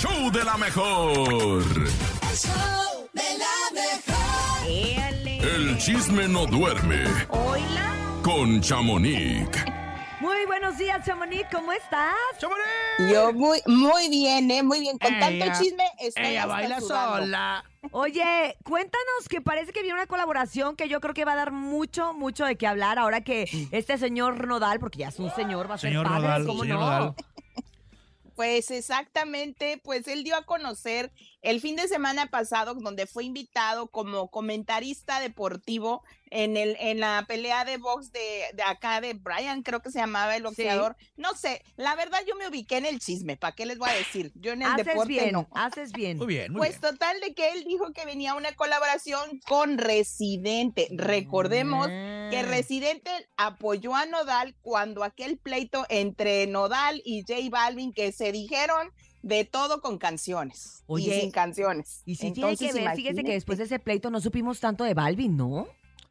show de la mejor. El show de la mejor. El chisme no duerme Hola. con Chamonix. Muy buenos días, Chamonix. ¿Cómo estás? Yo muy, muy bien, ¿eh? Muy bien. Con Ella- tanto chisme estoy Ella hasta baila sudando. sola. Oye, cuéntanos que parece que viene una colaboración que yo creo que va a dar mucho, mucho de qué hablar ahora que este señor Nodal, porque ya es un señor, va a ser Señor padre, Nodal, ¿cómo señor no? Nodal. Pues exactamente, pues él dio a conocer el fin de semana pasado, donde fue invitado como comentarista deportivo en el en la pelea de box de, de acá de Brian, creo que se llamaba el boxeador. No sé, la verdad yo me ubiqué en el chisme, ¿para qué les voy a decir? Yo en el Haces deporte bien, no. haces bien. Muy bien, muy Pues bien. total de que él dijo que venía una colaboración con Residente. Recordemos que Mm. Residente apoyó a Nodal cuando aquel pleito entre Nodal y J Balvin que se dijeron de todo con canciones Oye, y sin canciones. Y si Entonces, tiene que ver, fíjese que imagínate. después de ese pleito no supimos tanto de Balvin, ¿no?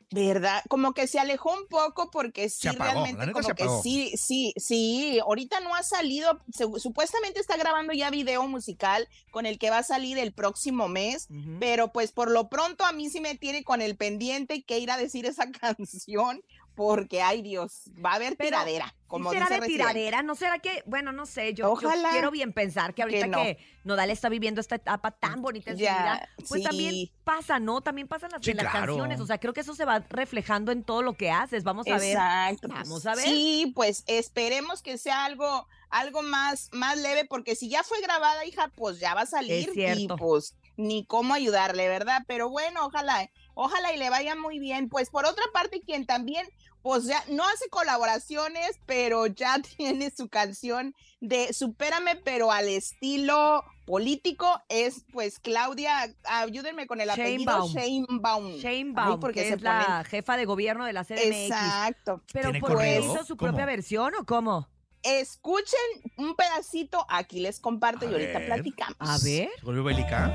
¿Verdad? Como que se alejó un poco porque sí, apagó, realmente como que sí, sí, sí. Ahorita no ha salido, se- supuestamente está grabando ya video musical con el que va a salir el próximo mes, pero pues por lo pronto a mí sí me tiene con el pendiente que ir a decir esa canción porque, ay Dios, va a haber Pero, tiradera, ¿Sí como será dice de Residente. tiradera? ¿No será que, bueno, no sé, yo, quiero bien pensar que ahorita que, no. Nodal está viviendo esta etapa tan bonita en su vida, pues sí. también pasa, ¿no? También pasan las, Sí, en las claro. canciones, o sea, creo que eso se va reflejando en todo lo que haces, vamos a ver. Exacto. pues, Vamos a ver. Sí, pues esperemos que sea algo, algo más, más leve, porque si ya fue grabada, hija, pues ya va a salir cierto. pues ni cómo ayudarle, ¿verdad? Pero bueno, ojalá, ojalá y le vaya muy bien. Pues por otra parte, quien también, pues ya no hace colaboraciones, pero ya tiene su canción de Supérame, pero al estilo político, es pues Claudia, ayúdenme con el apellido, Sheinbaum. Sheinbaum. Sheinbaum, Ay, porque que se es la jefa de gobierno de la CDMX. Exacto. Pero ¿Tiene ¿por qué hizo su ¿Cómo? propia versión o cómo? Escuchen un pedacito, aquí les comparto A y ahorita ver. platicamos. A ver. ¿Se volvió bélica?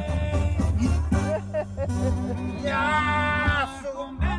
Ya, convéncete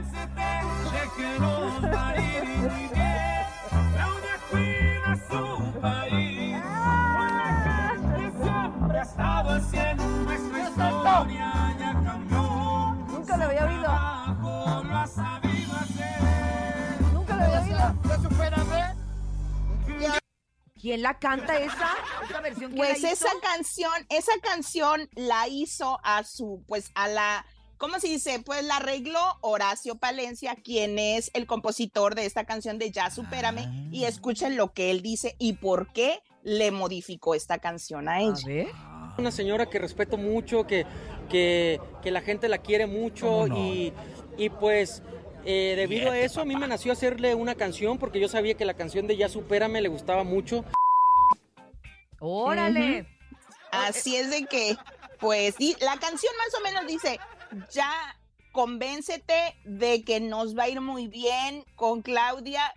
¿Quién la canta esa? ¿Esa versión Pues la hizo? esa canción, esa canción la hizo a su, pues a la, ¿cómo se dice? Pues la arregló Horacio Palencia, quien es el compositor de esta canción de Ya Supérame, Ah. y escuchen lo que él dice y por qué le modificó esta canción a A ella. ver. Una señora que respeto mucho, que, que, que la gente la quiere mucho y, y pues eh, debido a eso a mí me nació hacerle una canción porque yo sabía que la canción de Ya Supérame le gustaba mucho. Órale. Así es de que, pues, di- la canción más o menos dice, ya convéncete de que nos va a ir muy bien con Claudia,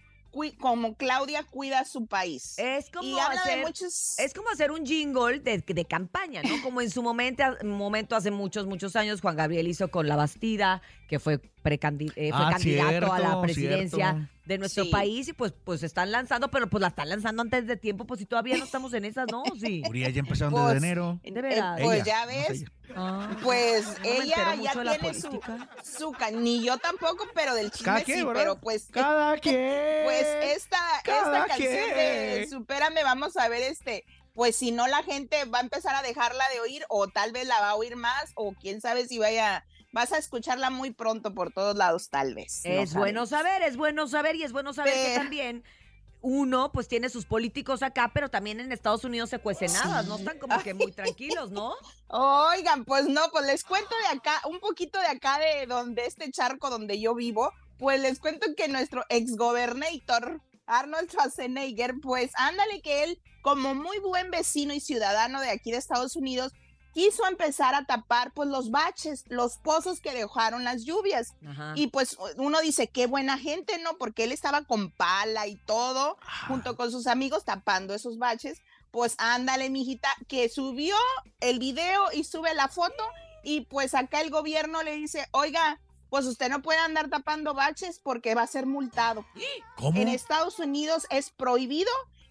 como Claudia cuida su país. Es como y habla hacer- de muchos... Es como hacer un jingle de, de campaña, ¿no? Como en su momento, momento hace muchos, muchos años, Juan Gabriel hizo con La Bastida, que fue, precandi- eh, fue Ah, candidato a la presidencia cierto. de nuestro Sí. país y pues, pues están lanzando, pero pues la están lanzando antes de tiempo, pues si todavía no estamos en esas, ¿no? Sí. Uriel ya empezaron Pues, desde enero. eh, de veras. pues Ella, ya no ves. Ah, pues ella ya de tiene su, su ca- ni yo tampoco, pero del Cada chisme quien, sí, ¿verdad? pero pues Cada quien. pues esta, cada esta canción de quien. Supérame, vamos a ver este, pues si no la gente va a empezar a dejarla de oír o tal vez la va a oír más o quién sabe si vaya, vas a escucharla muy pronto por todos lados tal vez. no Es bueno saber, es bueno saber y es bueno saber que también uno pues tiene sus políticos acá, pero también en Estados Unidos se cuecen nada, no están como que muy tranquilos, ¿no? Oigan, pues no, pues les cuento de acá, un poquito de acá de donde este charco donde yo vivo, pues les cuento que nuestro exgobernator Arnold Schwarzenegger, pues ándale que él, como muy buen vecino y ciudadano de aquí de Estados Unidos, quiso empezar a tapar pues los baches, los pozos que dejaron las lluvias. Ajá. Y pues uno dice, qué buena gente, ¿no? Porque él estaba con pala y todo, junto con sus amigos tapando esos baches. Pues ándale, mijita, que subió el video y sube la foto y pues acá el gobierno le dice, oiga, pues usted no puede andar tapando baches porque va a ser multado. ¿Cómo? En Estados Unidos es prohibido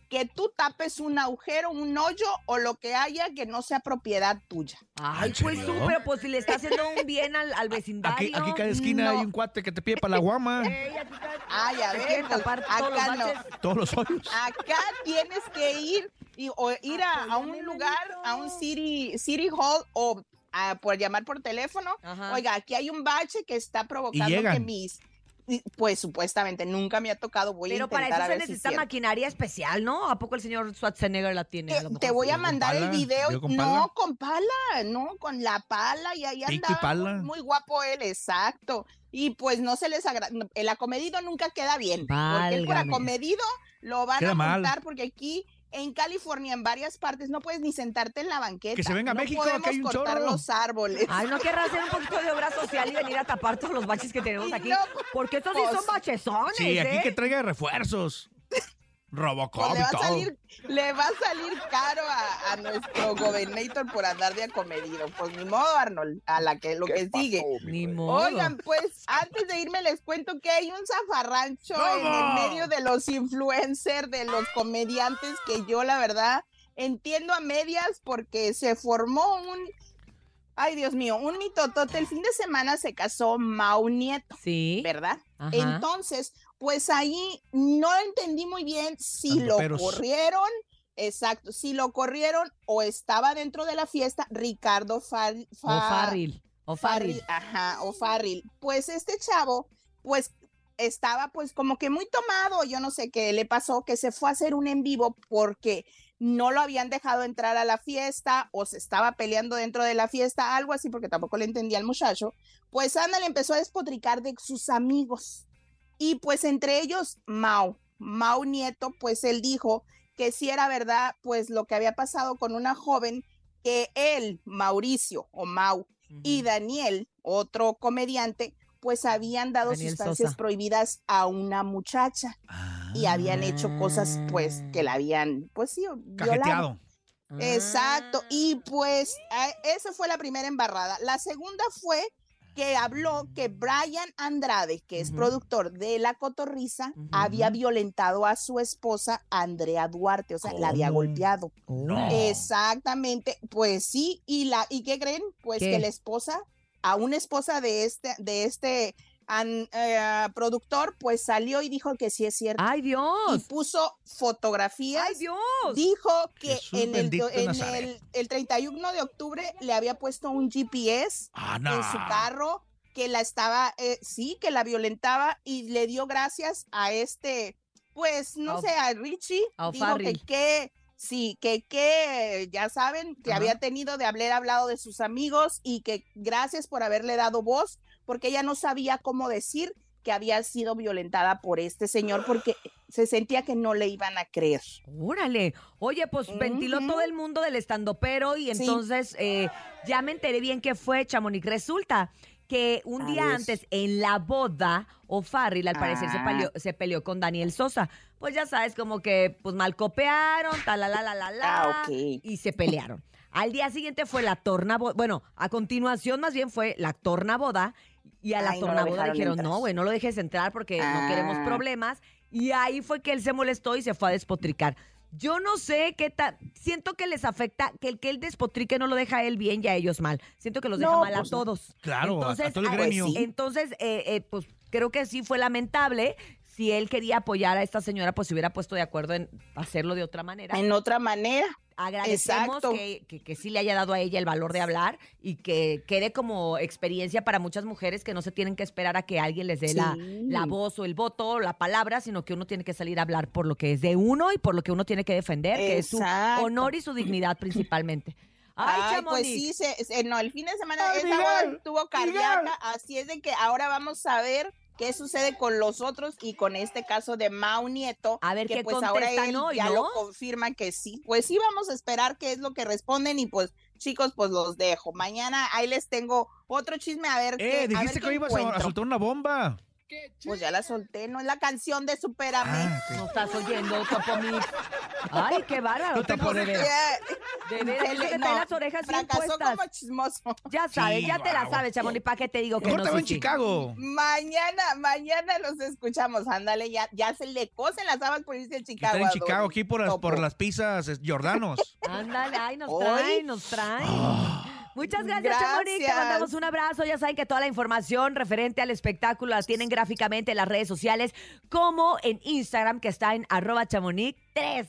que tú tapes un agujero, un hoyo o lo que haya que no sea propiedad tuya. Ay, ¿En pues súper, pues si le está haciendo un bien al, al vecindario. Aquí, aquí cada esquina No. hay un cuate que te pide para la guama. Ey, aquí cada- Ay, a ver, pues, tapar todos los acá no. Todos los hoyos. Acá tienes que ir y, o ir a, a un lugar, a un city, city hall o a, por llamar por teléfono. Ajá. Oiga, aquí hay un bache que está provocando que mis... Pues supuestamente nunca me ha tocado. Voy Pero a para intentar eso a se si necesita maquinaria especial, ¿no? ¿A poco el señor Schwarzenegger la tiene? A lo Te, mejor te voy a mandar el video. ¿Yo con no, pala? con pala, no, con la pala y ahí andaba pala. Muy, muy guapo él, exacto. Y pues no se les agrada, el acomedido nunca queda bien, porque él por acomedido lo van Queda a mal. montar porque aquí en California, en varias partes, no puedes ni sentarte en la banqueta. Que se venga a no México, que podemos hay un cortar chorro. los árboles. Ay, ¿no querrá hacer un poquito de obra social y venir a tapar todos los baches que tenemos aquí? no, Porque estos sí son bachezones, Sí, aquí ¿eh? que traiga refuerzos. Robocop Pues le y va a salir, le va a salir caro a, a nuestro gobernator por andar de acomedido. Pues ni modo, Arnold, a la que lo que sigue. Ni modo. Oigan, pues antes de irme les cuento que hay un zafarrancho en el medio de los influencers, de los comediantes, que yo la verdad entiendo a medias porque se formó un, ay Dios mío, un mitotote. El fin de semana se casó Mau Nieto, Sí. ¿verdad? Ajá. Entonces, pues ahí no entendí muy bien si Tanto lo peros. corrieron. Exacto, si lo corrieron o estaba dentro de la fiesta Ricardo Far, O Fa- Farril. O Farril. Farril, ajá, o Farril. Pues este chavo, pues estaba pues como que muy tomado, yo no sé qué le pasó, que se fue a hacer un en vivo porque no lo habían dejado entrar a la fiesta o se estaba peleando dentro de la fiesta, algo así, porque tampoco le entendía al muchacho. Pues Ana le empezó a despotricar de sus amigos. Y pues entre ellos, Mau, Mau Nieto, pues él dijo que sí era verdad, pues lo que había pasado con una joven que él, Mauricio o Mau, y Daniel, otro comediante, pues habían dado Daniel sustancias Sosa. prohibidas a una muchacha y habían hecho cosas pues que la habían, pues sí, violado. Exacto, Ah. y pues esa fue la primera embarrada. La segunda fue que habló que Brian Andrade, que es productor de La Cotorrisa, Ujú. había violentado a su esposa Andrea Duarte, o sea, la había golpeado. No. Exactamente, pues sí, y la y qué creen? Pues ¿Qué? que la esposa, a una esposa de este de este an- eh, productor, pues salió y dijo que sí es cierto ¡Ay, y Dios! puso fotografías. ¡Ay, Dios! Dijo que Jesús en, el, en el, el 31 de octubre le había puesto un GPS Ah, en su carro que la estaba, eh, sí, que la violentaba y le dio gracias a este, pues, no sé, a Richie. a Dijo que sí, que, que, ya saben, que Ajá. había tenido de haber hablado de sus amigos y que gracias por haberle dado voz, porque ella no sabía cómo decir que había sido violentada por este señor porque se sentía que no le iban a creer. Órale. Oye, pues ventiló todo el mundo del estandopero y Sí. entonces eh, ya me enteré bien qué fue, Chamonix. Resulta que un A día ver. antes, en la boda, O'Farrill al parecer se, Ah. peleó, se peleó con Daniel Sosa. Pues ya sabes, como que pues mal copearon, tal, la, la, la, la, la, Ah, ok. y se pelearon. Al día siguiente fue la torna boda. Bueno, a continuación más bien fue la torna boda. Y a la Ay, no lo torna boda dejaron dijeron, entrar. no, güey, no lo dejes entrar porque no queremos Ah. problemas. Y ahí fue que él se molestó y se fue a despotricar. Yo no sé qué tal. Siento que les afecta que el que él despotrique no lo deja a él bien y a ellos mal. Siento que los deja No, mal a pues todos. Claro, a- a todo el ah, gremio. Pues sí. Entonces, eh, eh, pues creo que sí fue lamentable. Si él quería apoyar a esta señora, pues se hubiera puesto de acuerdo en hacerlo de otra manera. En otra manera. Agradecemos que, que, que sí le haya dado a ella el valor de hablar y que quede como experiencia para muchas mujeres que no se tienen que esperar a que alguien les dé la, Sí. la voz o el voto o la palabra, sino que uno tiene que salir a hablar por lo que es de uno y por lo que uno tiene que defender, que es su honor y su dignidad principalmente. Ay, Ay, pues sí, se- se- no, el fin de semana Miguel, boda estuvo cardíaca, así es de que ahora vamos a ver qué sucede con los otros y con este caso de Mau Nieto. A ver que qué pues ahora él hoy, ya ¿no? lo confirma que sí. Pues sí, vamos a esperar qué es lo que responden y pues chicos, pues los dejo. Mañana ahí les tengo otro chisme a ver qué. Eh, a ver dijiste qué que hoy ibas a, soltar una bomba. Pues ya la solté, no es la canción de Superame. Ah. No estás oyendo, Topo Mix. Ay, qué bárbaro, No te de pones- De le- que no, trae las orejas bien fracasó puestas. como chismoso. Ya sabes, Sí, ya te la sabes, Chamonix, ¿para qué te digo que no, te en? Chicago. Mañana, mañana los escuchamos. Ándale, ya, ya se le cosen las habas por irse a Chicago. Están en Chicago, aquí por las, por las pizzas Jordanos. Ándale, ay, nos Hoy. trae, nos trae. Muchas gracias, Chamonix. Te Gracias. mandamos un abrazo. Ya saben que toda la información referente al espectáculo la tienen gráficamente en las redes sociales, como en Instagram, que está en arroba chamonix 3.